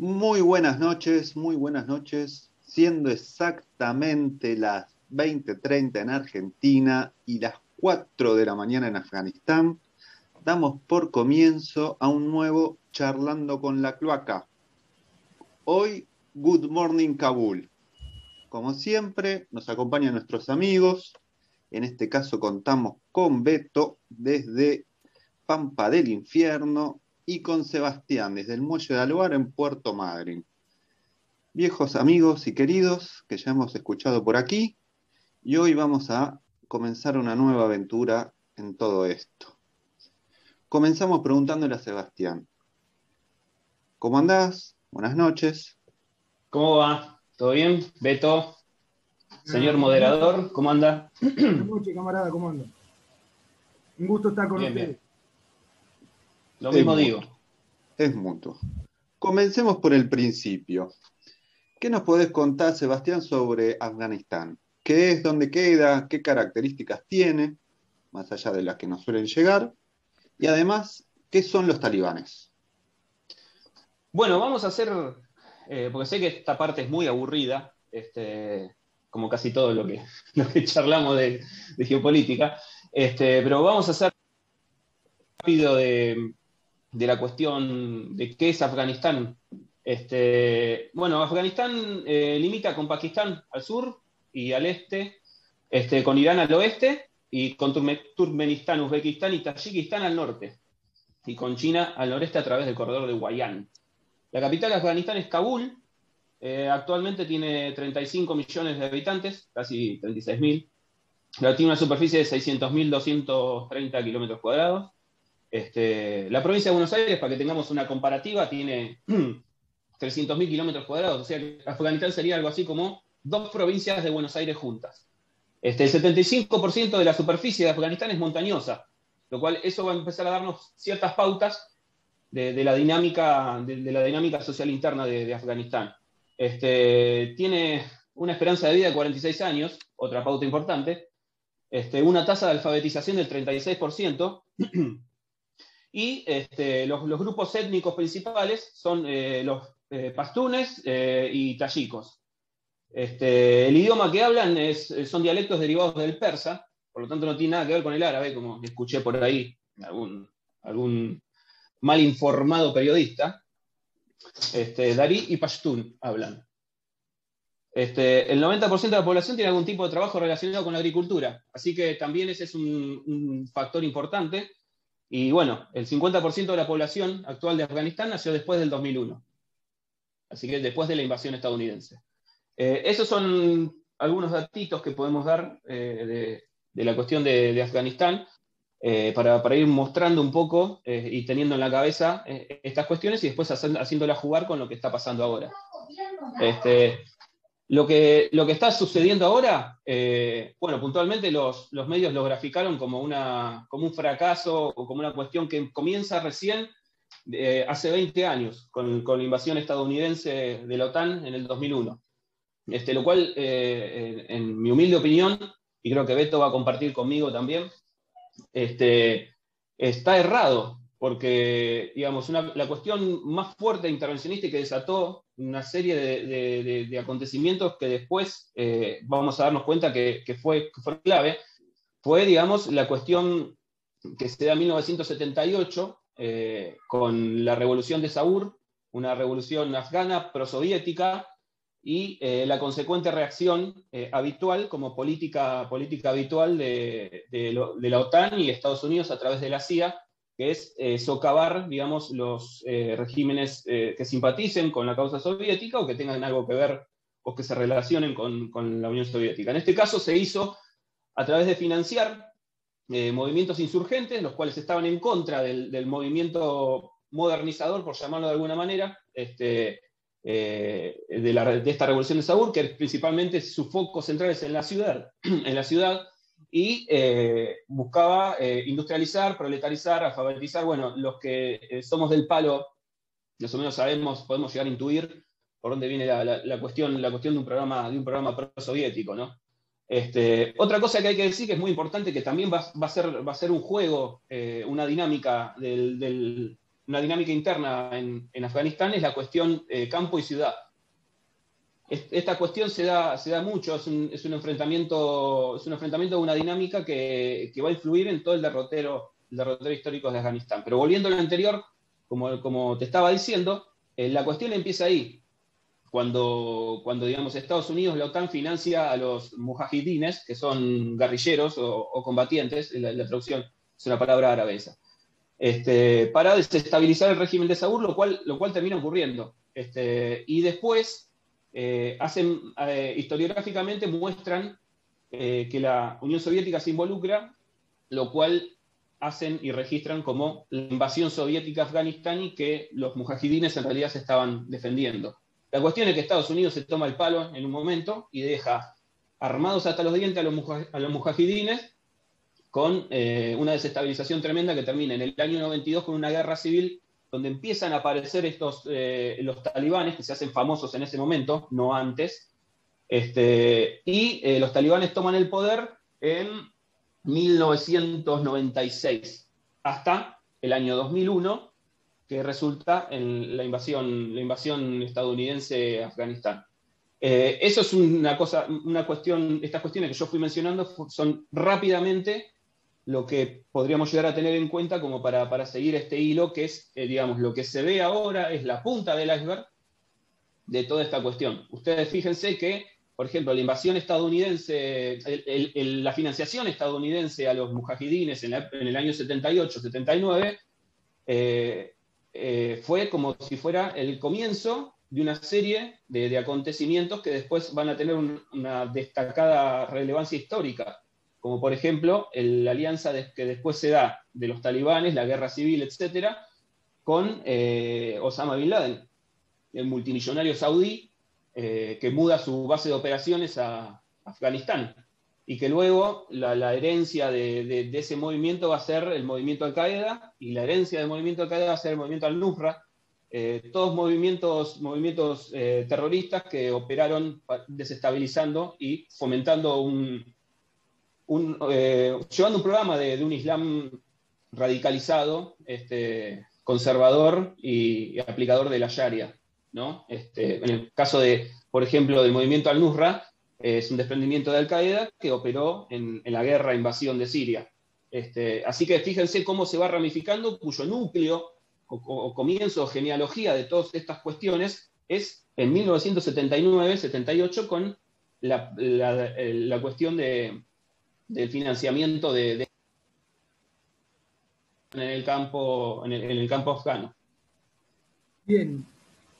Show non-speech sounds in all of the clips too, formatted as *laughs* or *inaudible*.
Muy buenas noches, muy buenas noches. Siendo exactamente las 20:30 en Argentina y las 4 de la mañana en Afganistán, damos por comienzo a un nuevo Charlando con la Cloaca. Hoy, Good Morning Kabul. Como siempre, nos acompañan nuestros amigos. En este caso contamos con Beto desde Pampa del Infierno y con Sebastián desde el Muelle de Alvar en Puerto Madryn. Viejos amigos y queridos que ya hemos escuchado por aquí, y hoy vamos a comenzar una nueva aventura en todo esto. Comenzamos preguntándole a Sebastián. ¿Cómo andás? Buenas noches. ¿Cómo va? ¿Todo bien? Beto, señor moderador, ¿cómo anda? Buenas noches, camarada, ¿cómo anda? Un gusto estar con Bien, ustedes. Lo mismo Es digo. mutuo. Es mutuo. Comencemos por el principio. ¿Qué nos podés contar, Sebastián, sobre Afganistán? ¿Qué es, dónde queda, qué características tiene, más allá de las que nos suelen llegar? Y además, ¿qué son los talibanes? Bueno, vamos a hacer, eh, porque sé que esta parte es muy aburrida, este, como casi todo lo que, *laughs* lo que charlamos de, de geopolítica, este, pero vamos a hacer rápido de, de la cuestión de qué es Afganistán. Este, bueno, Afganistán eh, limita con Pakistán al sur y al este, este, con Irán al oeste y con Turkmenistán, Uzbekistán y Tayikistán al norte, y con China al noreste a través del corredor de Guayán. La capital de Afganistán es Kabul. eh, actualmente tiene 35 millones de habitantes, casi 36.000. La- Tiene una superficie de 600.230 kilómetros cuadrados. Este, la provincia de Buenos Aires, para que tengamos una comparativa, tiene *clears throat* 300.000 kilómetros cuadrados. O sea que Afganistán sería algo así como dos provincias de Buenos Aires juntas. Este, el 75% de la superficie de Afganistán es montañosa, lo cual eso va a empezar a darnos ciertas pautas de, la, dinámica, social interna de, Afganistán. Este, tiene una esperanza de vida de 46 años, otra pauta importante, una tasa de alfabetización del 36%, *clears throat* y este, los, grupos étnicos principales son eh, los eh, pastunes eh, y tayikos. Este, el idioma que hablan es- son dialectos derivados del persa, por lo tanto no tiene nada que ver con el árabe, como escuché por ahí algún, mal informado periodista. Este, Darí y Pashtun hablan. Este, el 90% de la población tiene algún tipo de trabajo relacionado con la agricultura, así que también ese es un factor importante. Y bueno, el 50% de la población actual de Afganistán nació después del 2001, así que después de la invasión estadounidense. Eh, esos son algunos datitos que podemos dar eh, de, la cuestión de, Afganistán eh, para, ir mostrando un poco y teniendo en la cabeza estas cuestiones y después haciéndolas jugar con lo que está pasando ahora. Este, lo, que, lo que está sucediendo ahora, eh, bueno, puntualmente los, los medios lo graficaron como, una, como un fracaso o como una cuestión que comienza recién eh, hace 20 años, con, con la invasión estadounidense de la OTAN en el 2001. Este, lo cual, eh, en, mi humilde opinión, y creo que Beto va a compartir conmigo también, este, está errado, porque digamos, la cuestión más fuerte intervencionista y que desató una serie de, acontecimientos que después eh, vamos a darnos cuenta que, fue, clave, fue, digamos, la cuestión que se da en 1978 eh, con la revolución de Saur, una revolución afgana prosoviética, y eh, la consecuente reacción habitual como política, política habitual de la OTAN y Estados Unidos a través de la CIA, que es eh, socavar, digamos, los eh, regímenes eh, que simpaticen con la causa soviética o que tengan algo que ver o que se relacionen con, con la Unión Soviética. En este caso se hizo a través de financiar movimientos insurgentes, los cuales estaban en contra del, del movimiento modernizador, por llamarlo de alguna manera, este, de, la- de esta revolución de Saúl, que principalmente su foco central es en la ciudad, *clears throat* en la ciudad y eh, buscaba eh, industrializar, proletarizar, alfabetizar. Bueno, los que eh, somos del palo, más o menos sabemos, podemos llegar a intuir por dónde viene la, cuestión, la cuestión de un programa, de un programa pro-soviético, ¿no? Este, otra cosa que hay que decir que es muy importante, que también va, va a, ser, va a ser un juego, una dinámica del, del- una dinámica interna en, Afganistán es la cuestión campo y ciudad. Esta cuestión se da, se da mucho, es un, enfrentamiento, es un enfrentamiento una dinámica que, va a influir en todo el derrotero, derrotero histórico de Afganistán. Pero volviendo a lo anterior, como, como te estaba diciendo, eh, la cuestión empieza ahí. Cuando, cuando, digamos, Estados Unidos, la OTAN financia a los mujahidines, que son guerrilleros o, combatientes, la, la, traducción es una palabra árabe esa, este, para desestabilizar el régimen de Saúl, lo cual, lo cual termina ocurriendo. Este, y después eh, hacen, eh, historiográficamente muestran eh, que la Unión Soviética se involucra, lo cual hacen y registran como la invasión soviética a Afganistán y que los mujahidines en realidad se estaban defendiendo. La cuestión es que Estados Unidos se toma el palo en un momento y deja armados hasta los dientes a los, a los mujahidines con una desestabilización tremenda que termina en el año 92 con una guerra civil donde empiezan a aparecer estos, eh, los talibanes, que se hacen famosos en ese momento, no antes, este, y eh, los talibanes toman el poder en 1996, hasta el año 2001, que resulta en la invasión, la invasión estadounidense a Afganistán. Eh, eso es una cosa, una cuestión, estas cuestiones que yo fui mencionando son rápidamente lo que podríamos llegar a tener en cuenta como para, seguir este hilo, que es, eh, digamos, lo que se ve ahora es la punta del iceberg de toda esta cuestión. Ustedes fíjense que, por ejemplo, la invasión estadounidense, la financiación estadounidense a los mujahidines en, el año 78-79 eh, eh, fue como si fuera el comienzo de una serie de, acontecimientos que después van a tener una destacada relevancia histórica como por ejemplo la alianza que después se da de los talibanes, la guerra civil, etcétera, con eh, Osama Bin Laden, el multimillonario saudí eh, que muda su base de operaciones a Afganistán. Y que luego la, herencia de, ese movimiento va a ser el movimiento Al-Qaeda y la herencia del movimiento Al-Qaeda va a ser el movimiento Al-Nusra, eh, todos movimientos, movimientos terroristas que operaron desestabilizando y fomentando un, eh, llevando un programa de, un Islam radicalizado, este, conservador y, aplicador de la Sharia. ¿no? Este, en el caso de, por ejemplo, del movimiento Al-Nusra, es un desprendimiento de Al-Qaeda que operó en, la guerra invasión de Siria. Este, así que fíjense cómo se va ramificando, cuyo núcleo o, comienzo o genealogía de todas estas cuestiones es en 1979-78 con la cuestión de, del financiamiento de, en el campo en el, campo afgano. Bien,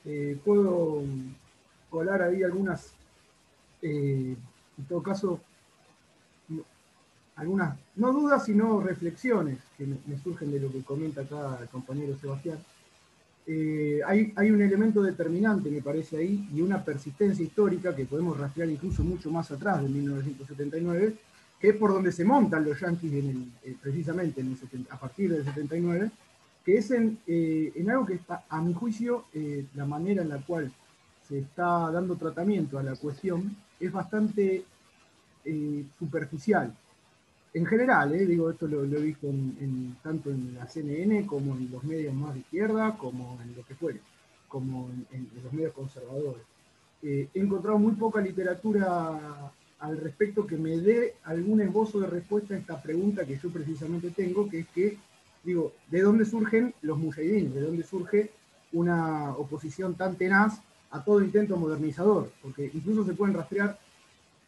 eh, puedo colar ahí algunas, eh, en todo caso, algunas, no dudas, sino reflexiones que me, surgen de lo que comenta acá el compañero Sebastián. Eh, hay, hay, un elemento determinante, me parece ahí, y una persistencia histórica que podemos rastrear incluso mucho más atrás de 1979, que es por donde se montan los yanquis eh, precisamente a partir del 79, que es en, eh, algo que está, a mi juicio, eh, la manera en la cual se está dando tratamiento a la cuestión es bastante superficial. En general, digo, esto lo, he visto tanto en la CNN como en los medios más de izquierda, como en lo que fuere, como en, en los medios conservadores. he encontrado muy poca literatura al respecto que me dé algún esbozo de respuesta a esta pregunta que yo precisamente tengo, que es que, digo, ¿de dónde surgen los mujahidines? ¿De dónde surge una oposición tan tenaz a todo intento modernizador? Porque incluso se pueden rastrear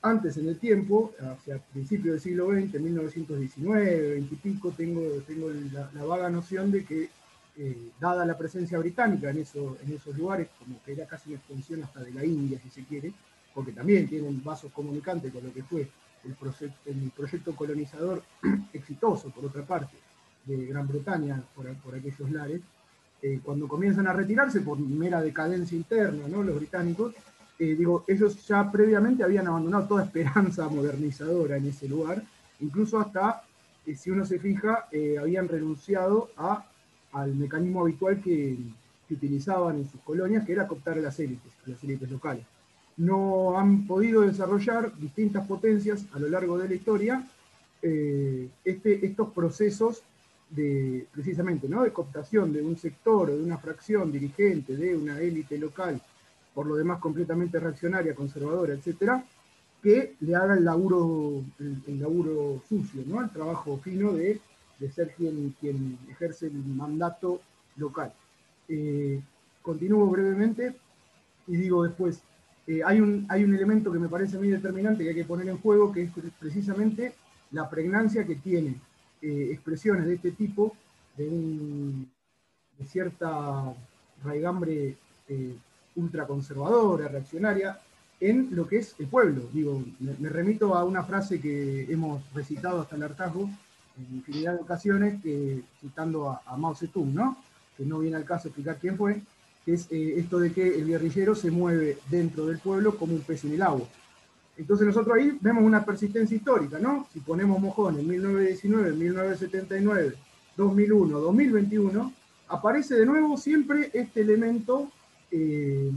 antes en el tiempo, hacia principios del siglo XX, 1919, 20 y pico, tengo, tengo la, vaga noción de que, eh, dada la presencia británica en, eso, en esos lugares, como que era casi una extensión hasta de la India, si se quiere, porque también tienen vasos comunicantes con lo que fue el, el proyecto colonizador *clears throat* exitoso, por otra parte, de Gran Bretaña por, aquellos lares, eh, cuando comienzan a retirarse por mera decadencia interna, ¿no? los británicos, eh, digo, ellos ya previamente habían abandonado toda esperanza modernizadora en ese lugar, incluso hasta, eh, si uno se fija, habían renunciado a, al mecanismo habitual que, utilizaban en sus colonias, que era cooptar las élites, a las élites locales no han podido desarrollar distintas potencias a lo largo de la historia eh, este, estos procesos de, precisamente, ¿no? de cooptación de un sector o de una fracción dirigente de una élite local, por lo demás completamente reaccionaria, conservadora, etcétera, que le haga el laburo, el, laburo sucio, ¿no? el trabajo fino de, ser quien, quien ejerce el mandato local. Eh, continúo brevemente y digo después, eh, hay, un, hay un elemento que me parece muy determinante que hay que poner en juego, que es precisamente la pregnancia que tiene eh, expresiones de este tipo, de, cierta raigambre eh, ultraconservadora, reaccionaria, en lo que es el pueblo. Digo, me, remito a una frase que hemos recitado hasta el hartazgo en infinidad de ocasiones, citando a, a Mao Zedong, ¿no? que no viene al caso explicar quién fue, es eh, esto de que el guerrillero se mueve dentro del pueblo como un pez en el agua. Entonces nosotros ahí vemos una persistencia histórica, ¿no? Si ponemos mojón en 1919, 1979, 2001, 2021, aparece de nuevo siempre este elemento, eh,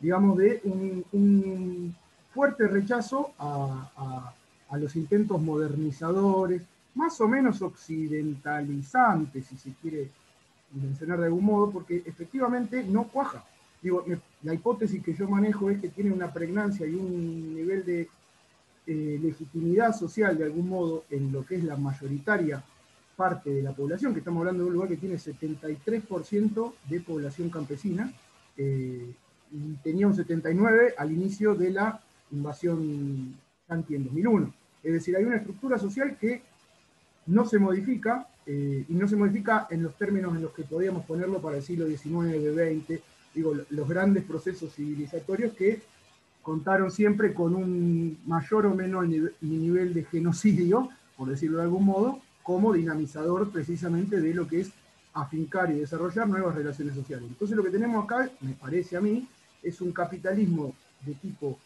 digamos, de un, fuerte rechazo a, a, los intentos modernizadores, más o menos occidentalizantes, si se quiere mencionar de algún modo, porque efectivamente no cuaja. Digo, la hipótesis que yo manejo es que tiene una pregnancia y un nivel de eh, legitimidad social de algún modo en lo que es la mayoritaria parte de la población, que estamos hablando de un lugar que tiene 73% de población campesina, eh, y tenía un 79% al inicio de la invasión yanqui en 2001. Es decir, hay una estructura social que no se modifica, eh, y no se modifica en los términos en los que podíamos ponerlo para el siglo XIX, XX, digo, los grandes procesos civilizatorios que contaron siempre con un mayor o menor nivel de genocidio, por decirlo de algún modo, como dinamizador precisamente de lo que es afincar y desarrollar nuevas relaciones sociales. Entonces lo que tenemos acá, me parece a mí, es un capitalismo de tipo,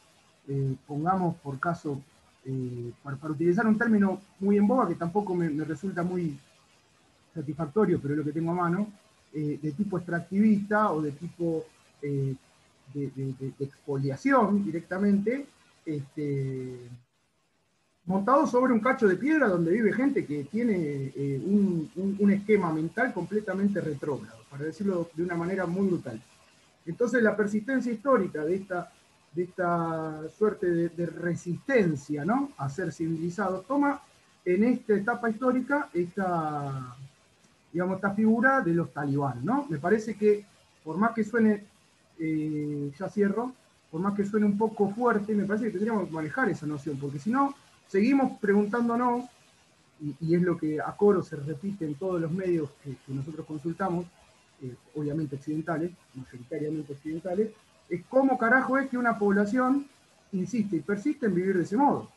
eh, pongamos por caso, eh, para, utilizar un término muy en boga que tampoco me resulta muy satisfactorio, pero es lo que tengo a mano, eh, de tipo extractivista o de tipo eh, de, expoliación directamente, este, montado sobre un cacho de piedra donde vive gente que tiene eh, un, esquema mental completamente retrógrado, para decirlo de una manera muy brutal. Entonces la persistencia histórica de esta, de esta suerte de, resistencia ¿no? a ser civilizado toma en esta etapa histórica esta, digamos, esta figura de los talibán, ¿no? Me parece que, por más que suene, eh, ya cierro, por más que suene un poco fuerte, me parece que tendríamos que manejar esa noción, porque si no, seguimos preguntándonos, y, es lo que a coro se repite en todos los medios que, nosotros consultamos, eh, obviamente occidentales, mayoritariamente occidentales, es cómo carajo es que una población insiste y persiste en vivir de ese modo.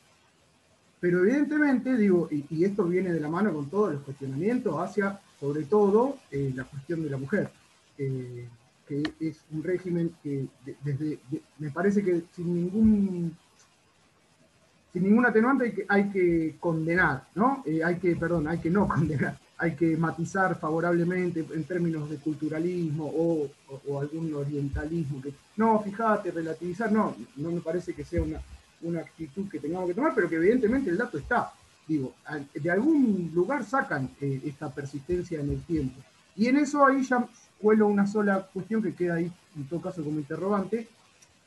Pero evidentemente, digo, y, esto viene de la mano con todos los cuestionamientos hacia sobre todo eh, la cuestión de la mujer, eh, que es un régimen que desde, me parece que sin ningún sin ningún atenuante hay que, hay que condenar, ¿no? Eh, hay que, perdón, hay que no *laughs* condenar, hay que matizar favorablemente en términos de culturalismo o, o, algún orientalismo. Que, no, fíjate, relativizar, no, no me parece que sea una, una actitud que tengamos que tomar, pero que evidentemente el dato está digo, de algún lugar sacan eh, esta persistencia en el tiempo. Y en eso ahí ya cuelo una sola cuestión que queda ahí, en todo caso, como interrogante,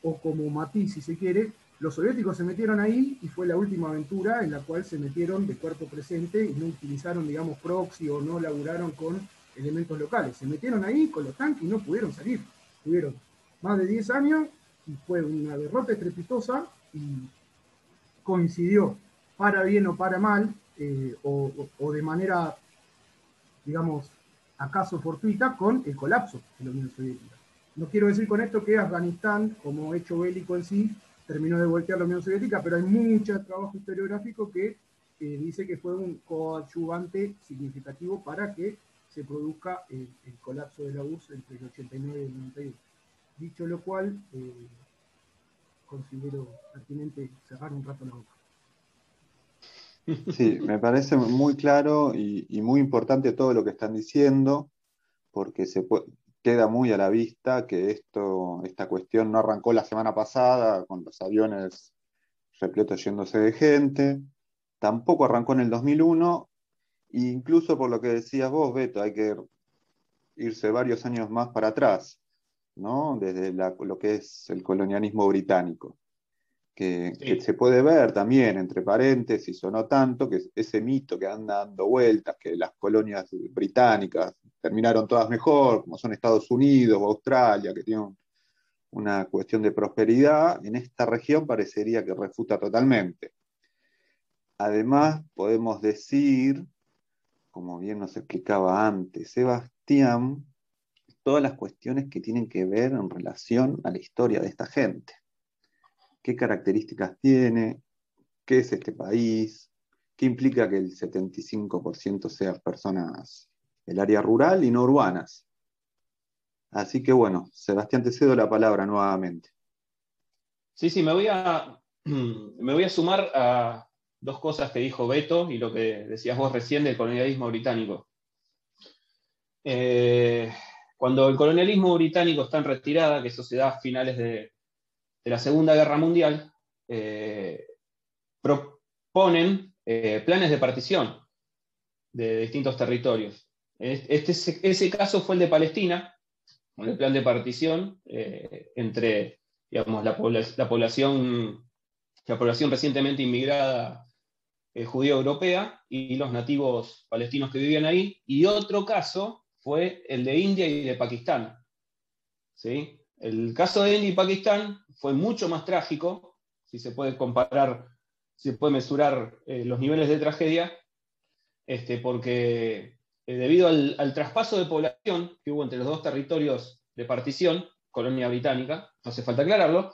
o como matiz, si se quiere. Los soviéticos se metieron ahí y fue la última aventura en la cual se metieron de cuerpo presente y no utilizaron, digamos, proxy o no laburaron con elementos locales. Se metieron ahí con los tanques y no pudieron salir. Tuvieron más de 10 años y fue una derrota estrepitosa y coincidió para bien o para mal, eh, o, de manera, digamos, acaso fortuita, con el colapso de la Unión Soviética. No quiero decir con esto que Afganistán, como hecho bélico en sí, terminó de voltear la Unión Soviética, pero hay mucho trabajo historiográfico que dice que fue un coadyuvante significativo para que se produzca el, colapso de la URSS entre el 89 y el 91. Dicho lo cual, eh, considero pertinente cerrar un rato la boca. Sí, me parece muy claro y, muy importante todo lo que están diciendo, porque queda muy a la vista que esto, esta cuestión no arrancó la semana pasada con los aviones repletos yéndose de gente, tampoco arrancó en el 2001 incluso por lo que decías vos, Beto, hay que irse varios años más para atrás, ¿no? Desde lo que es el colonialismo británico. Que, se puede ver también, entre paréntesis o no tanto, que ese mito que anda dando vueltas, que las colonias británicas terminaron todas mejor, como son Estados Unidos o Australia, que tienen una cuestión de prosperidad, en esta región parecería que refuta totalmente. Además, podemos decir, como bien nos explicaba antes Sebastián, todas las cuestiones que tienen que ver en relación a la historia de esta gente. ¿Qué características tiene? ¿Qué es este país? ¿Qué implica que el 75% sean personas del área rural y no urbanas? Así que bueno, Sebastián, te cedo la palabra nuevamente. Sí, sí, me voy a, *clears throat* me voy a sumar a dos cosas que dijo Beto y lo que decías vos recién del colonialismo británico. Eh, cuando el colonialismo británico está en retirada, que eso se da a finales de, la Segunda Guerra Mundial, eh, proponen eh, planes de partición de distintos territorios. Este, ese caso fue el de Palestina, con el plan de partición eh, entre digamos, la, población, la población recientemente inmigrada judía europea y los nativos palestinos que vivían ahí. Y otro caso fue el de India y de Pakistán. ¿sí? El caso de India y Pakistán fue mucho más trágico, si se puede comparar, si se puede mesurar eh, los niveles de tragedia, este, porque eh, debido al, traspaso de población que hubo entre los dos territorios de partición, colonia británica, no hace falta aclararlo,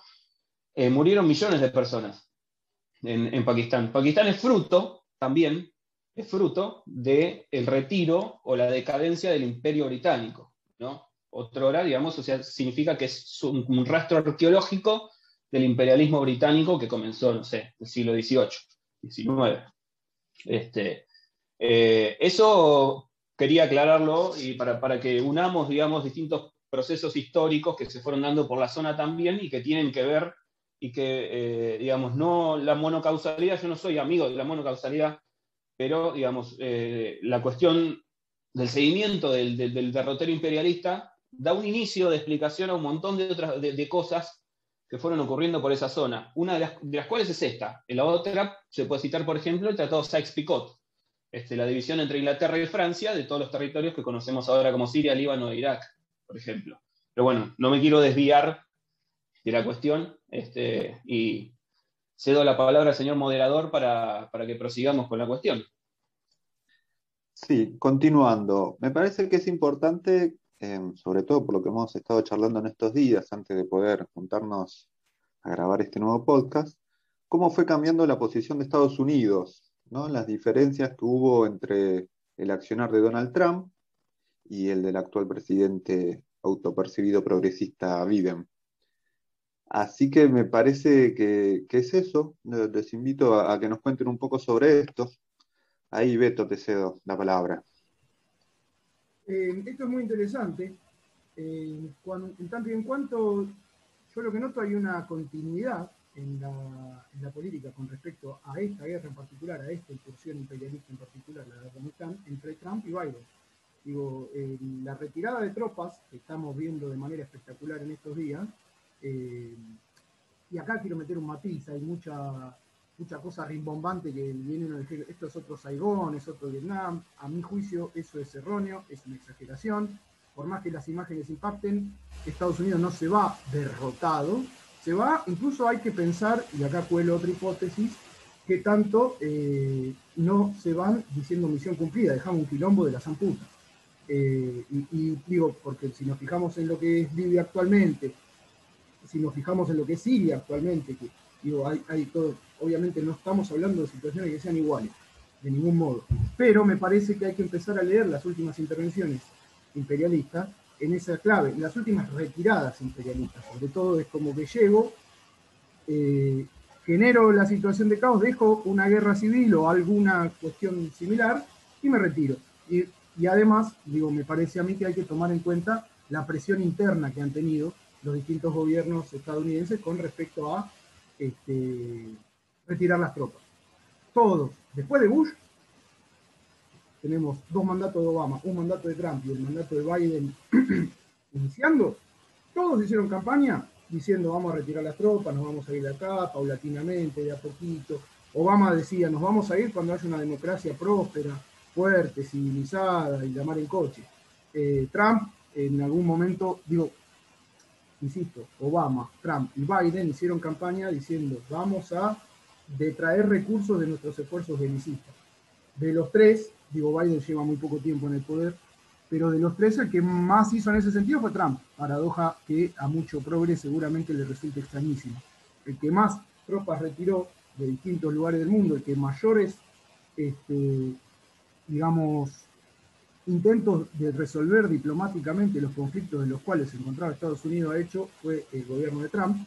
eh, murieron millones de personas en, Pakistán. Pakistán es fruto también, es fruto del retiro o la decadencia del imperio británico. ¿no? Otro hora, digamos, o sea, significa que es un, rastro arqueológico del imperialismo británico que comenzó, no sé, el siglo XVIII, XIX. Este, eh, eso quería aclararlo y para, que unamos, digamos, distintos procesos históricos que se fueron dando por la zona también y que tienen que ver y que, eh, digamos, no la monocausalidad, yo no soy amigo de la monocausalidad, pero, digamos, eh, la cuestión del seguimiento del, derrotero imperialista da un inicio de explicación a un montón de otras de, cosas que fueron ocurriendo por esa zona. Una de las, cuales es esta. En la otra se puede citar, por ejemplo, el Tratado Sykes-Picot, este, la división entre Inglaterra y Francia de todos los territorios que conocemos ahora como Siria, Líbano e Irak, por ejemplo. Pero bueno, no me quiero desviar de la cuestión este, y cedo la palabra al señor moderador para, que prosigamos con la cuestión. Sí, continuando. Me parece que es importante, em, sobre todo por lo que hemos estado charlando en estos días, antes de poder juntarnos a grabar este nuevo podcast, cómo fue cambiando la posición de Estados Unidos las diferencias que hubo entre el accionar de Donald Trump y el del actual presidente autopercibido progresista Biden. Así que me parece que, es eso. Les invito a, que nos cuenten un poco sobre esto. Ahí, Beto, te cedo la palabra. Eh, esto es muy interesante. Eh, en tanto y en cuanto yo lo que noto hay una continuidad en la, política con respecto a esta guerra en particular, a esta incursión imperialista en particular, la de Afganistán, entre Trump y Biden. Digo, eh, la retirada de tropas que estamos viendo de manera espectacular en estos días, eh, y acá quiero meter un matiz, hay mucha, mucha cosa rimbombante que vienen a decir, esto es otro Saigón, es otro Vietnam, a mi juicio eso es erróneo, es una exageración, por más que las imágenes impacten, Estados Unidos no se va derrotado, se va, incluso hay que pensar, y acá cuelo otra hipótesis, que tanto eh, no se van diciendo misión cumplida, dejamos un quilombo de la zamputa. Eh, y, digo, porque si nos fijamos en lo que es Libia actualmente, si nos fijamos en lo que es Siria actualmente, que digo, hay, todo, obviamente no estamos hablando de situaciones que sean iguales, de ningún modo, pero me parece que hay que empezar a leer las últimas intervenciones imperialistas en esa clave, las últimas retiradas imperialistas, sobre todo es como que llego, eh, genero la situación de caos, dejo una guerra civil o alguna cuestión similar y me retiro. Y, además, digo, me parece a mí que hay que tomar en cuenta la presión interna que han tenido los distintos gobiernos estadounidenses con respecto a este, retirar las tropas. Todos, después de Bush, tenemos dos mandatos de Obama, un mandato de Trump y el mandato de Biden *clears throat* iniciando, todos hicieron campaña diciendo vamos a retirar las tropas, nos vamos a ir de acá, paulatinamente, de a poquito. Obama decía, nos vamos a ir cuando haya una democracia próspera, fuerte, civilizada y la mar en coche. Eh, Trump en algún momento, digo, insisto, Obama, Trump y Biden hicieron campaña diciendo vamos a detraer recursos de nuestros esfuerzos belicistas. De los tres, digo, Biden lleva muy poco tiempo en el poder, pero de los tres el que más hizo en ese sentido fue Trump, paradoja que a mucho progre seguramente le resulta extrañísimo. El que más tropas retiró de distintos lugares del mundo, el que mayores, este, digamos, intentos de resolver diplomáticamente los conflictos en los cuales se encontraba Estados Unidos ha hecho fue el gobierno de Trump.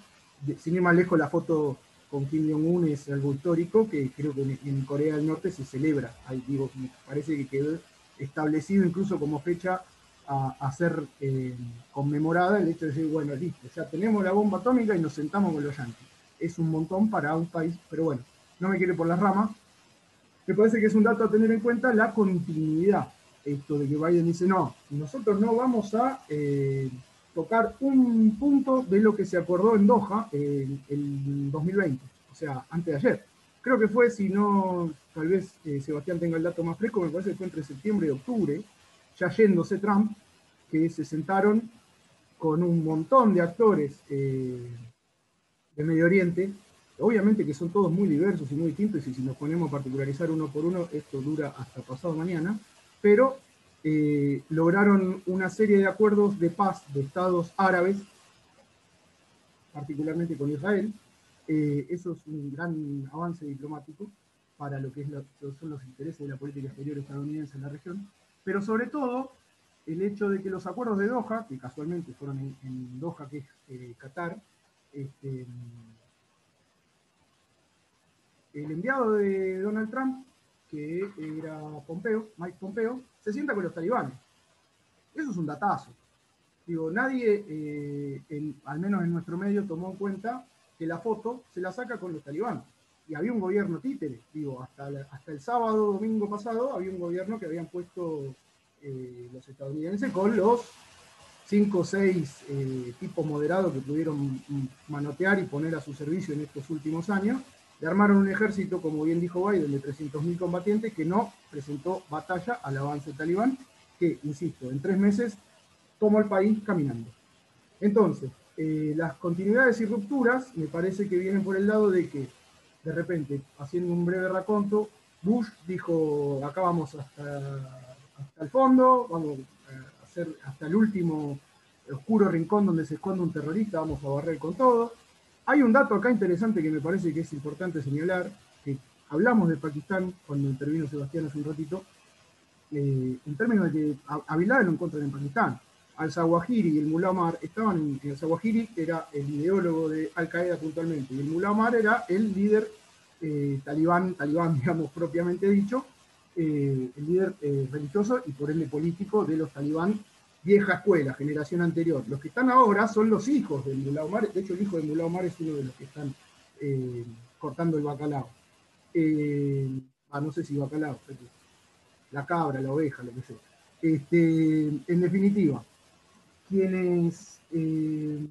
sin ir más lejos, la foto con Kim Jong-un es algo histórico que creo que en, Corea del Norte se celebra. Ahí digo, parece que quedó establecido incluso como fecha a, ser eh, conmemorada el hecho de decir, bueno, listo, ya tenemos la bomba atómica y nos sentamos con los yanquis. Es un montón para un país, pero bueno, no me quiere por las ramas. Me parece que es un dato a tener en cuenta la continuidad. Esto de que Biden dice, no, nosotros no vamos a eh, tocar un punto de lo que se acordó en Doha en el 2020, o sea, antes de ayer. Creo que fue, si no, tal vez eh, Sebastián tenga el dato más fresco, me parece que fue entre septiembre y octubre, ya yéndose Trump, que se sentaron con un montón de actores eh, de Medio Oriente, obviamente que son todos muy diversos y muy distintos, y si nos ponemos a particularizar uno por uno, esto dura hasta pasado mañana, pero eh, lograron una serie de acuerdos de paz de estados árabes, particularmente con Israel. Eh, eso es un gran avance diplomático para lo que son los intereses de la política exterior estadounidense en la región, pero sobre todo el hecho de que los acuerdos de Doha, que casualmente fueron en, Doha, que es eh, Qatar, este, el enviado de Donald Trump que era Pompeo, Mike Pompeo, se sienta con los talibanes. Eso es un datazo. Digo, nadie, eh, al menos en nuestro medio, tomó en cuenta que la foto se la saca con los talibanes. Y había un gobierno títere. Digo, hasta, hasta el sábado, domingo pasado, había un gobierno que habían puesto eh, los estadounidenses con los cinco o seis eh, tipos moderados que pudieron manotear y poner a su servicio en estos últimos años le armaron un ejército, como bien dijo Biden, de 300.000 combatientes que no presentó batalla al avance talibán, que, insisto, en tres meses tomó el país caminando. Entonces, eh, las continuidades y rupturas me parece que vienen por el lado de que, de repente, haciendo un breve raconto, Bush dijo, acá vamos hasta, hasta el fondo, vamos a hacer hasta el último oscuro rincón donde se esconde un terrorista, vamos a barrer con todo. Hay un dato acá interesante que me parece que es importante señalar, que hablamos de Pakistán cuando intervino Sebastián hace un ratito, eh, en términos de que a, Bin lo encuentran en Pakistán. Al-Zawahiri y el Mullah Omar estaban en, el Zawahiri, era el ideólogo de Al-Qaeda puntualmente, y el Mullah Omar era el líder eh, talibán, talibán, *laughs* digamos, propiamente dicho, eh, el líder religioso y por ende político de los talibán vieja escuela, generación anterior. Los que están ahora son los hijos del Mullah Omar. De hecho, el hijo del Mullah Omar es uno de los que están eh, cortando el bacalao. Eh, ah, no sé si bacalao, la cabra, la oveja, lo que sea. Este, en definitiva, quienes... Eh,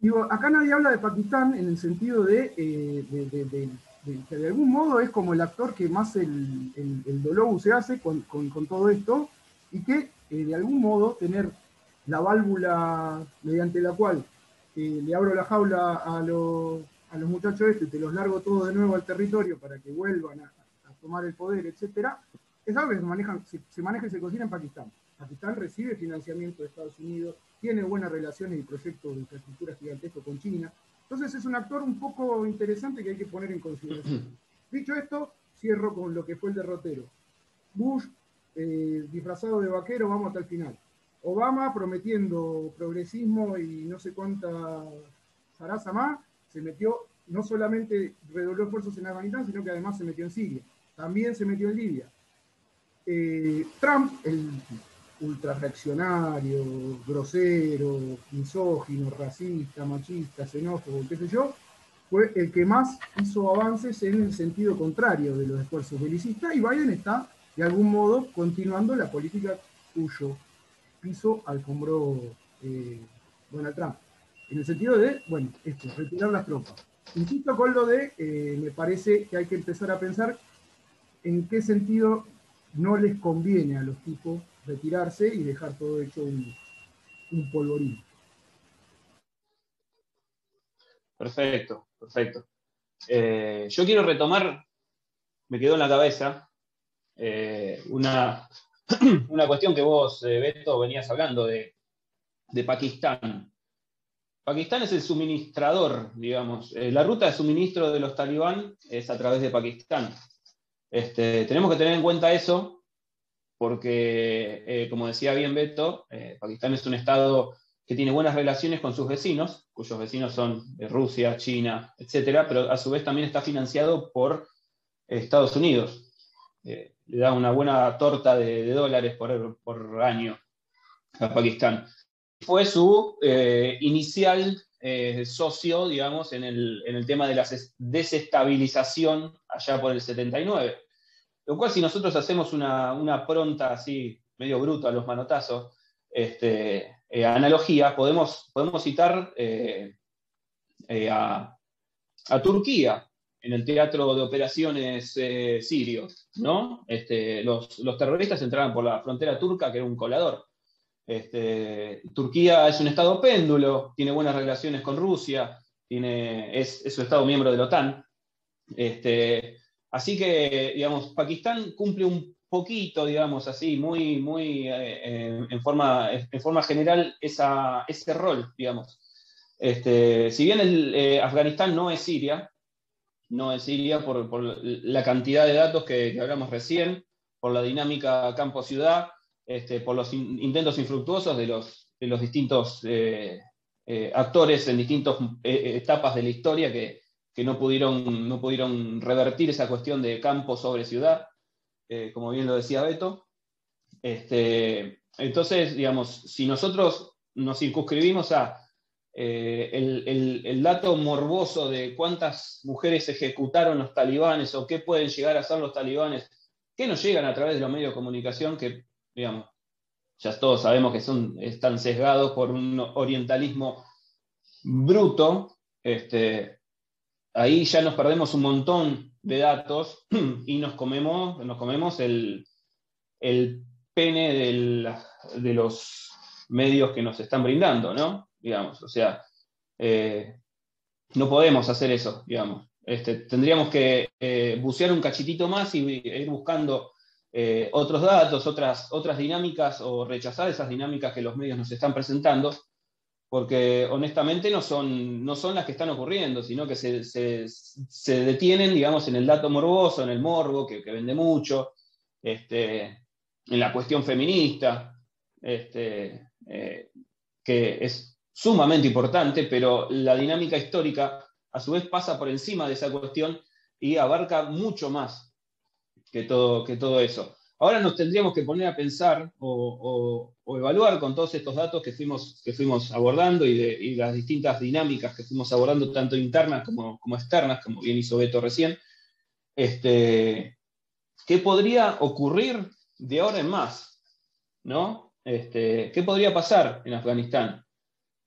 digo, acá nadie habla de Pakistán en el sentido de, que de algún modo es como el actor que más el, el, se hace con, con todo esto, y que eh, de algún modo tener la válvula mediante la cual eh, le abro la jaula a los, a los muchachos estos y te los largo todos de nuevo al territorio para que vuelvan a, tomar el poder, etcétera, es algo que se, maneja, se, maneja y se cocina en Pakistán. Pakistán recibe financiamiento de Estados Unidos, tiene buenas relaciones y proyectos de infraestructura gigantesco con China. Entonces es un actor un poco interesante que hay que poner en consideración. *clears throat* Dicho esto, cierro con lo que fue el derrotero. Bush eh, disfrazado de vaquero, vamos hasta el final. Obama prometiendo progresismo y no sé cuánta zaraza más, se metió, no solamente redobló esfuerzos en Afganistán, sino que además se metió en Siria. También se metió en Libia. Eh, Trump, el ultra reaccionario, grosero, misógino, racista, machista, xenófobo, qué sé yo, fue el que más hizo avances en el sentido contrario de los esfuerzos belicistas y Biden está de algún modo continuando la política cuyo piso alfombró eh, Donald Trump. En el sentido de, bueno, esto, retirar las tropas. Insisto con lo de, eh, me parece que hay que empezar a pensar en qué sentido no les conviene a los tipos retirarse y dejar todo hecho un, un polvorín. Perfecto, perfecto. Eh, yo quiero retomar, me quedó en la cabeza, eh, una, *clears throat* una, cuestión que vos, eh, Beto, venías hablando de, Pakistán. Pakistán es el suministrador, digamos. la ruta de suministro de los talibán es a través de Pakistán. Este, tenemos que tener en cuenta eso porque, como decía bien Beto, Pakistán es un estado que tiene buenas relaciones con sus vecinos, cuyos vecinos son Rusia, China, etcétera, pero a su vez también está financiado por Estados Unidos. Le da una buena torta de, dólares por, año a Pakistán. Fue su eh, inicial eh, socio, digamos, en el, tema de la desestabilización allá por el 79. Lo cual, si nosotros hacemos una, una pronta así, medio bruta a los manotazos, este, eh, analogía, podemos, podemos citar a, Turquía en el teatro de operaciones sirios. ¿no? Este, los, terroristas entraban por la frontera turca, que era un colador. Este, Turquía es un estado péndulo, tiene buenas relaciones con Rusia, es, es un estado miembro de la OTAN. Este, así que, digamos, Pakistán cumple un poquito, digamos así, muy, muy eh, en, forma, en forma general ese rol, digamos. Si bien el, eh, Afganistán no es Siria, no es Siria por, la cantidad de datos que, hablamos recién, por la dinámica campo-ciudad, este, por los intentos infructuosos de los, de los distintos eh, actores en distintas etapas de la historia que, que no, pudieron, no pudieron revertir esa cuestión de campo sobre ciudad. Eh, como bien lo decía Beto. Este, entonces, digamos, si nosotros nos circunscribimos a eh, el, dato morboso de cuántas mujeres ejecutaron los talibanes o qué pueden llegar a ser los talibanes, que nos llegan a través de los medios de comunicación que, digamos, ya todos sabemos que son, están sesgados por un orientalismo bruto, este, ahí ya nos perdemos un montón de datos *clears throat* y nos comemos, nos comemos el, pene de los medios que nos están brindando, ¿no? Digamos, o sea, eh, no podemos hacer eso, digamos. Este, tendríamos que eh, bucear un cachitito más y ir buscando eh, otros datos, otras, otras dinámicas o rechazar esas dinámicas que los medios nos están presentando porque honestamente no son, no son las que están ocurriendo, sino que se, detienen, digamos, en el dato morboso, en el morbo, que, vende mucho, este, en la cuestión feminista, este, que es sumamente importante, pero la dinámica histórica a su vez pasa por encima de esa cuestión y abarca mucho más que todo, eso. Ahora nos tendríamos que poner a pensar o, evaluar con todos estos datos que fuimos, que fuimos abordando y, las distintas dinámicas que fuimos abordando, tanto internas como, externas, como bien hizo Beto recién, este, ¿qué podría ocurrir de ahora en más? ¿no? Este, ¿Qué podría pasar en Afganistán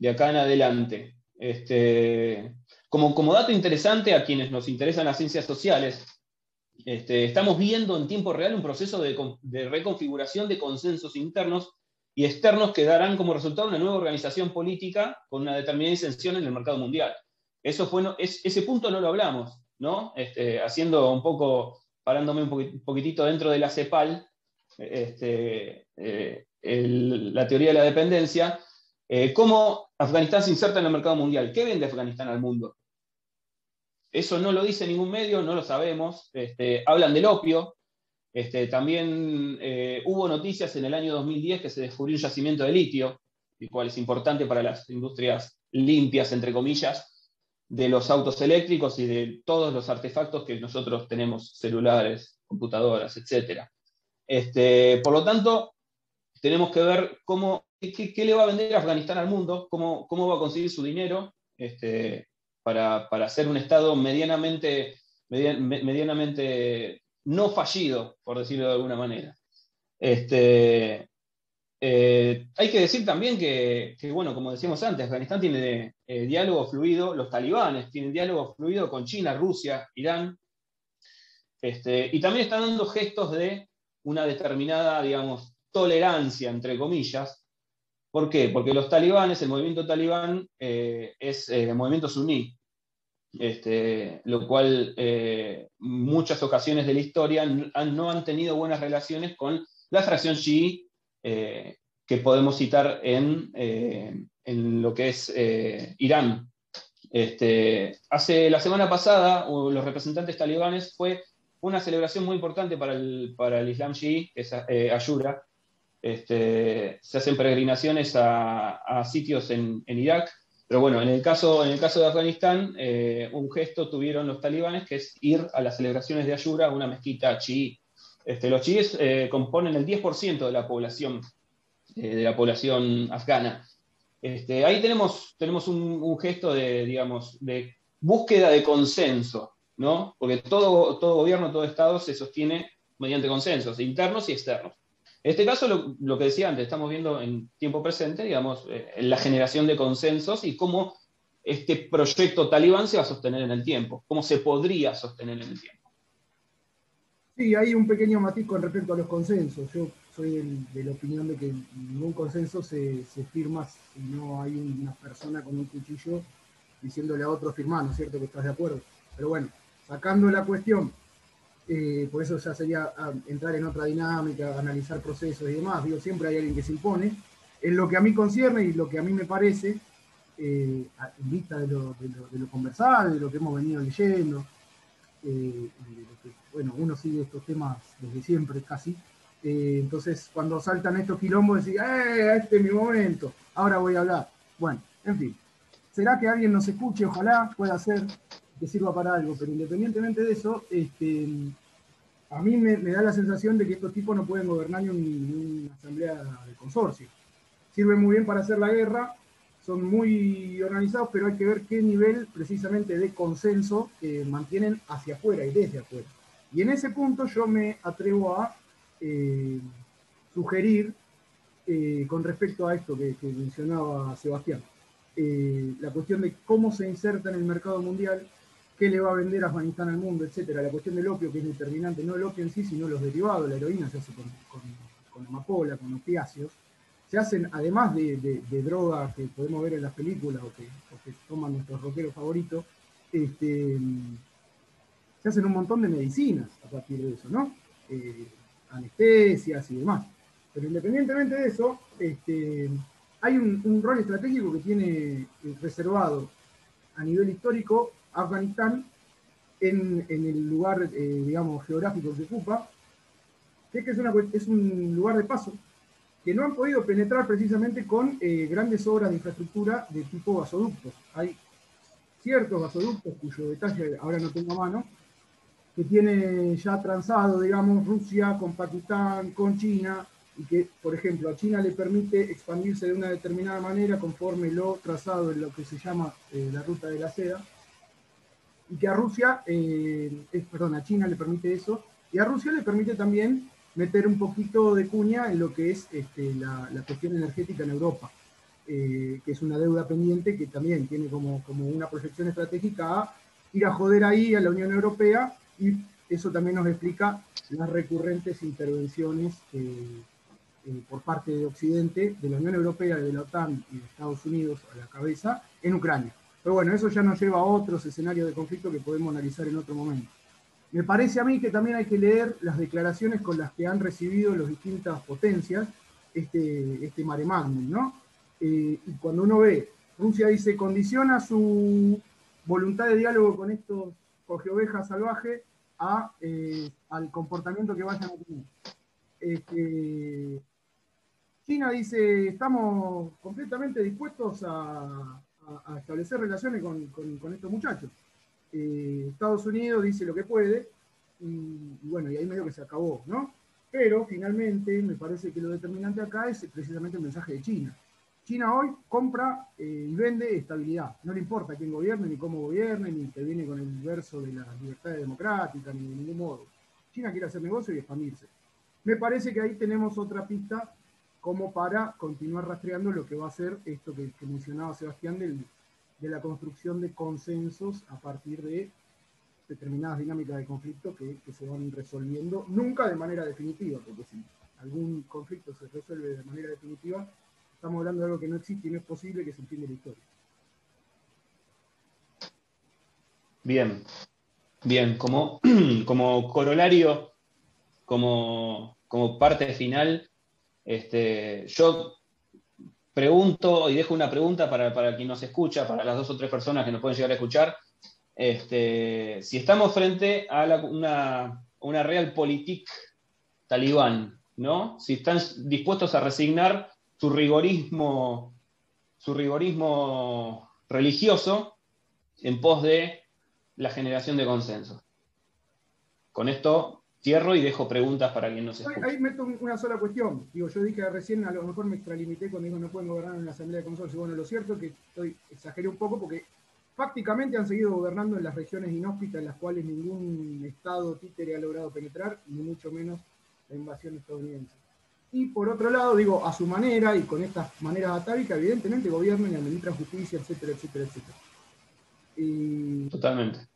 de acá en adelante? Este, como, como dato interesante a quienes nos interesan las ciencias sociales, este, estamos viendo en tiempo real un proceso de, reconfiguración de consensos internos y externos que darán como resultado una nueva organización política con una determinada extensión en el mercado mundial. Eso fue, ese punto no lo hablamos, ¿no? Este, haciendo un poco, parándome un poquitito dentro de la CEPAL, este, eh, la teoría de la dependencia, eh, cómo Afganistán se inserta en el mercado mundial. ¿Qué vende Afganistán al mundo? Eso no lo dice ningún medio, no lo sabemos. Este, hablan del opio. Este, también eh, hubo noticias en el año 2010 que se descubrió un yacimiento de litio, el cual es importante para las industrias limpias, entre comillas, de los autos eléctricos y de todos los artefactos que nosotros tenemos, celulares, computadoras, etc. Este, por lo tanto, tenemos que ver cómo, qué, le va a vender Afganistán al mundo, cómo, cómo va a conseguir su dinero, este, para, para ser un Estado medianamente, medianamente no fallido, por decirlo de alguna manera. Este, eh, hay que decir también que, bueno, como decíamos antes, Afganistán tiene eh, diálogo fluido, los talibanes tienen diálogo fluido con China, Rusia, Irán, este, y también están dando gestos de una determinada, digamos, tolerancia, entre comillas. ¿Por qué? Porque los talibanes, el movimiento talibán eh, es el movimiento suní, este, lo cual muchas ocasiones de la historia no han tenido buenas relaciones con la fracción chií eh, que podemos citar en, eh, en lo que es eh, Irán. Este, hace la semana pasada, los representantes talibanes fue una celebración muy importante para el, para el Islam Shi'i, que es Ayura. Este, se hacen peregrinaciones a, sitios en, Irak, pero bueno, en el caso, en el caso de Afganistán, un gesto tuvieron los talibanes, que es ir a las celebraciones de Ayura a una mezquita chií este, los chiíes eh, componen el 10% de la población, eh, de la población afgana. Este, ahí tenemos, tenemos un, gesto de, digamos, de búsqueda de consenso, ¿no? Porque todo, todo gobierno, todo Estado se sostiene mediante consensos, internos y externos. En este caso, lo, que decía antes, estamos viendo en tiempo presente, digamos, eh, la generación de consensos y cómo este proyecto talibán se va a sostener en el tiempo, cómo se podría sostener en el tiempo. Sí, hay un pequeño matiz con respecto a los consensos. Yo soy de la opinión de que ningún consenso se, firma si no hay una persona con un cuchillo diciéndole a otro firmar, ¿no es cierto? Que estás de acuerdo. Pero bueno, sacando la cuestión, eh, por eso ya sería ah, entrar en otra dinámica, analizar procesos y demás. Digo, siempre hay alguien que se impone. En lo que a mí concierne y lo que a mí me parece, eh, en vista de lo, de lo conversado, de lo que hemos venido leyendo, eh, bueno, uno sigue estos temas desde siempre casi. Entonces, cuando saltan estos quilombos, decís, ¡eh! Este es mi momento, ahora voy a hablar. Bueno, en fin. ¿Será que alguien nos escuche? Ojalá pueda ser que sirva para algo, pero independientemente de eso, este, a mí me, da la sensación de que estos tipos no pueden gobernar ni, una asamblea de consorcio. Sirve muy bien para hacer la guerra, son muy organizados, pero hay que ver qué nivel precisamente de consenso eh, mantienen hacia afuera y desde afuera. Y en ese punto yo me atrevo a eh, sugerir, eh, con respecto a esto que, mencionaba Sebastián, la cuestión de cómo se inserta en el mercado mundial, qué le va a vender Afganistán al mundo, etcétera. La cuestión del opio, que es determinante, no el opio en sí, sino los derivados, la heroína se hace con, con, con amapola, con opiáceos se hacen, además de, drogas que podemos ver en las películas o que, toman nuestros rockeros favoritos, este, se hacen un montón de medicinas a partir de eso, ¿no? Eh, anestesias y demás. Pero independientemente de eso, este, hay un, rol estratégico que tiene reservado a nivel histórico Afganistán en, el lugar, eh, digamos, geográfico que ocupa, que es, que es, es un lugar de paso que no han podido penetrar precisamente con eh, grandes obras de infraestructura de tipo gasoductos. Hay ciertos gasoductos cuyo detalle ahora no tengo a mano, que tiene ya transado, digamos, Rusia con Pakistán, con China, y que, por ejemplo, a China le permite expandirse de una determinada manera conforme lo trazado en lo que se llama eh, la ruta de la seda, y que a Rusia, eh, perdón, a China le permite eso, y a Rusia le permite también meter un poquito de cuña en lo que es este, la, cuestión energética en Europa, eh, que es una deuda pendiente que también tiene como, como una proyección estratégica a ir a joder ahí a la Unión Europea y eso también nos explica las recurrentes intervenciones eh, eh, por parte de Occidente, de la Unión Europea, de la OTAN y de Estados Unidos a la cabeza en Ucrania. Pero bueno, eso ya nos lleva a otros escenarios de conflicto que podemos analizar en otro momento. Me parece a mí que también hay que leer las declaraciones con las que han recibido las distintas potencias este, este mare ¿no? Eh, y cuando uno ve, Rusia dice, condiciona su voluntad de diálogo con estos ovejas salvajes a, eh, al comportamiento que vayan a tener. Este, China dice, estamos completamente dispuestos a, establecer relaciones con estos muchachos. Eh, Estados Unidos dice lo que puede, y, bueno, y ahí medio que se acabó, ¿no? Pero finalmente me parece que lo determinante acá es precisamente el mensaje de China. China hoy compra eh, y vende estabilidad. No le importa quién gobierne, ni cómo gobierne, ni que viene con el verso de la libertad democrática, ni de ningún modo. China quiere hacer negocio y expandirse. Me parece que ahí tenemos otra pista como para continuar rastreando lo que va a ser esto que, mencionaba Sebastián de la construcción de consensos a partir de determinadas dinámicas de conflicto que, se van resolviendo, nunca de manera definitiva, porque si algún conflicto se resuelve de manera definitiva, estamos hablando de algo que no existe y no es posible que se entienda la historia. Bien, bien, como, *clears throat* como corolario, como, como parte final, este, yo pregunto y dejo una pregunta para, para, quien nos escucha, para las dos o tres personas que nos pueden llegar a escuchar. Este, si estamos frente a una, una realpolitik talibán, ¿no? Si están dispuestos a resignar su rigorismo, su rigorismo religioso en pos de la generación de consenso. Con esto Cierro y dejo preguntas para quien nos escuche. Ahí, meto una sola cuestión. Digo, yo dije recién, a lo mejor me extralimité cuando digo no pueden gobernar en la Asamblea de Consorcio. Bueno, lo cierto es que estoy, exageré un poco porque fácticamente han seguido gobernando en las regiones inhóspitas en las cuales ningún Estado títere ha logrado penetrar, ni mucho menos la invasión estadounidense. Y por otro lado, digo, a su manera y con estas maneras atávicas, evidentemente gobiernan y administran justicia, etcétera, etcétera, etcétera. Totalmente.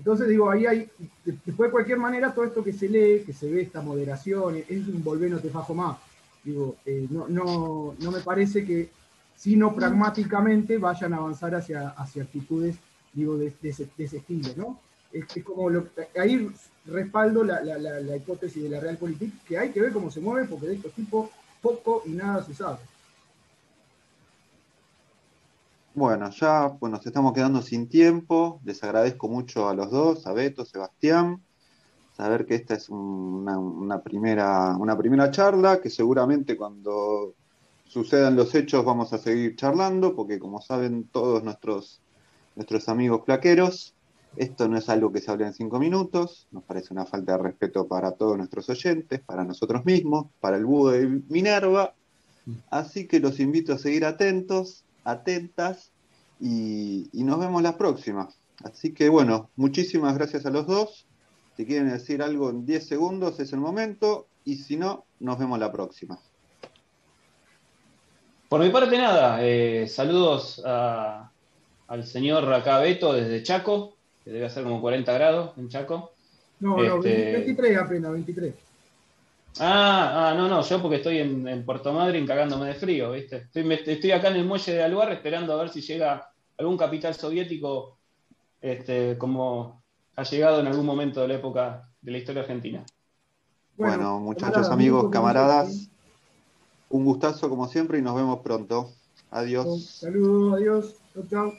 Entonces digo, ahí hay, después de cualquier manera, todo esto que se lee, que se ve esta moderación, es un volver no te fajo más. Digo, eh, no, no, no, me parece que, sino pragmáticamente, vayan a avanzar hacia, hacia actitudes, digo, de, ese, estilo, ¿no? Es, como, lo, ahí respaldo la, la, la, hipótesis de la Realpolitik, que hay que ver cómo se mueve, porque de estos tipos poco y nada se sabe. Bueno, ya pues, nos estamos quedando sin tiempo. Les agradezco mucho a los dos, a Beto, Sebastián. Saber que esta es una, primera, una primera charla, que seguramente cuando sucedan los hechos vamos a seguir charlando, porque como saben todos nuestros, nuestros amigos plaqueros, esto no es algo que se hable en cinco minutos, nos parece una falta de respeto para todos nuestros oyentes, para nosotros mismos, para el búho de Minerva. Así que los invito a seguir atentos atentas y, nos vemos la próxima. Así que bueno, muchísimas gracias a los dos. Si quieren decir algo en 10 segundos es el momento y si no, nos vemos la próxima. Por mi parte nada, eh, saludos al señor acá Beto desde Chaco, que debe ser como 40 grados en Chaco. No, no, 23 este, apenas, 23. Ah, ah, no, no, yo porque estoy en, Puerto Madryn cagándome de frío, ¿viste? Estoy, acá en el muelle de Aluar esperando a ver si llega algún capital soviético este, como ha llegado en algún momento de la época de la historia argentina. Bueno, muchachos, amigos, camaradas, un gustazo como siempre y nos vemos pronto. Adiós. Saludos, adiós. Chao, chao.